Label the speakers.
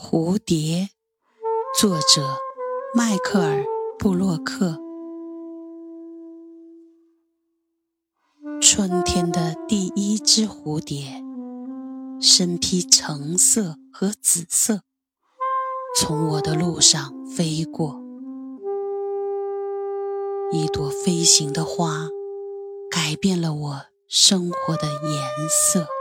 Speaker 1: 蝴蝶作者迈克尔布洛克。春天的第一只蝴蝶身披橙色和紫色从我的路上飞过。一朵飞行的花改变了我生活的颜色。